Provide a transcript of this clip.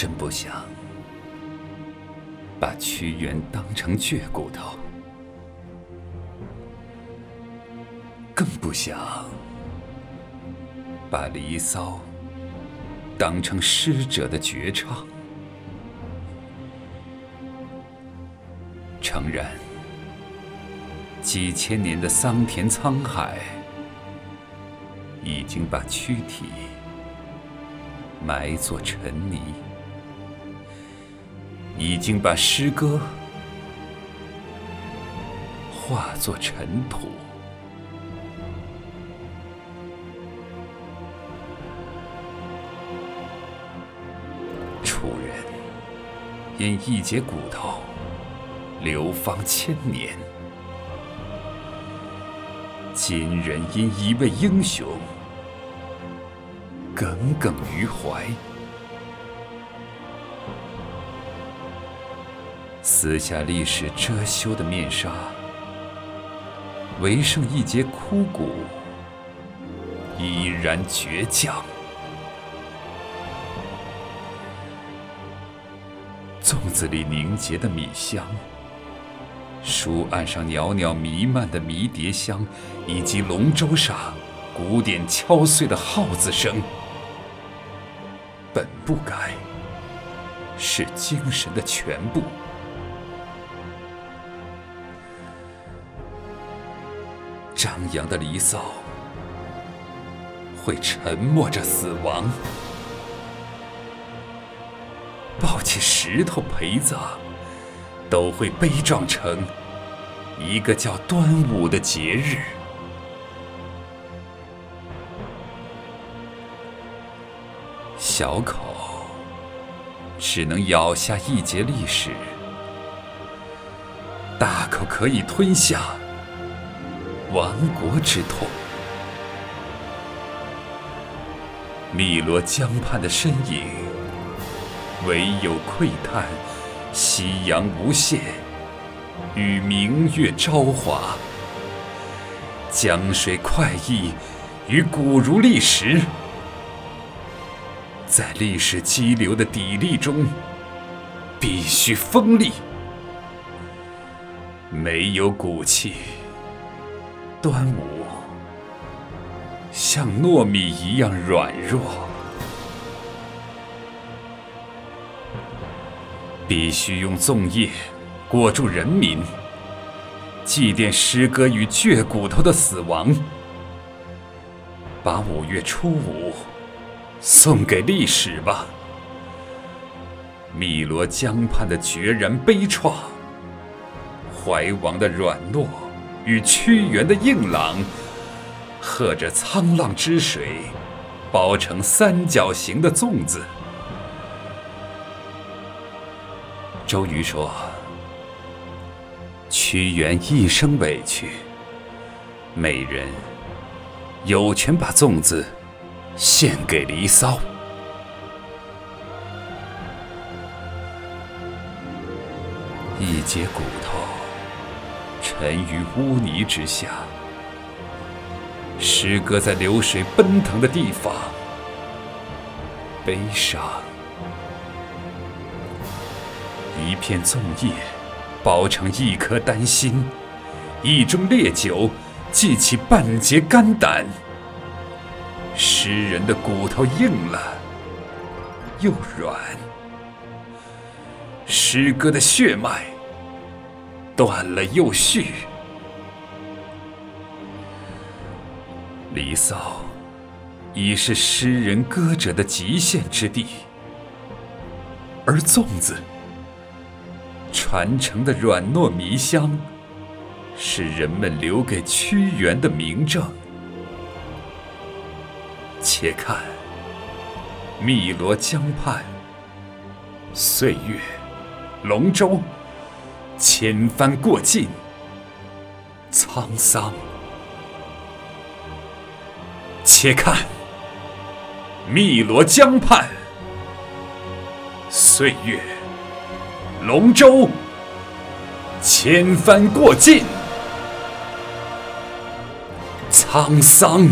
真不想把屈原当成倔骨头，更不想把《离骚》当成诗者的绝唱。诚然，几千年的桑田沧海已经把躯体埋作尘泥，已经把诗歌化作尘土。楚人因一截骨头。流芳千年，今人因一位英雄耿耿于怀，撕下历史遮羞的面纱，唯剩一截枯骨，依然倔强。粽子里凝结的米香。书案上袅袅弥漫的迷迭香，以及龙舟上鼓点敲碎的号子声，本不该是精神的全部。扬的离骚会沉默着死亡，抱起石头陪葬。都会悲壮成一个叫端午的节日。小口只能咬下一节历史，大口可以吞下亡国之痛。汨罗江畔的身影，唯有喟叹。夕阳无限，与明月朝华。江水快意，与古如历史，在历史激流的砥砺中，必须锋利。没有骨气，端午像糯米一样软弱。必须用粽叶裹住人民，祭奠诗歌与倔骨头的死亡，把五月初五送给历史吧。汨罗江畔的决然悲怆，怀王的软糯与屈原的硬朗，和着沧浪之水，包成三角形的粽子。周瑜说：“屈原一生委屈，美人有权把粽子献给离骚。一截骨头沉于污泥之下，诗歌在流水奔腾的地方，悲伤。”一片粽叶，包成一颗丹心；一盅烈酒，祭起半截肝胆。诗人的骨头硬了又软，诗歌的血脉断了又续。离骚已是诗人歌者的极限之地，而粽子。传承的软糯迷香，是人们留给屈原的明证。且看汨罗江畔，岁月龙舟千帆过尽，沧桑。且看汨罗江畔，岁月。龙舟千帆过尽，沧桑。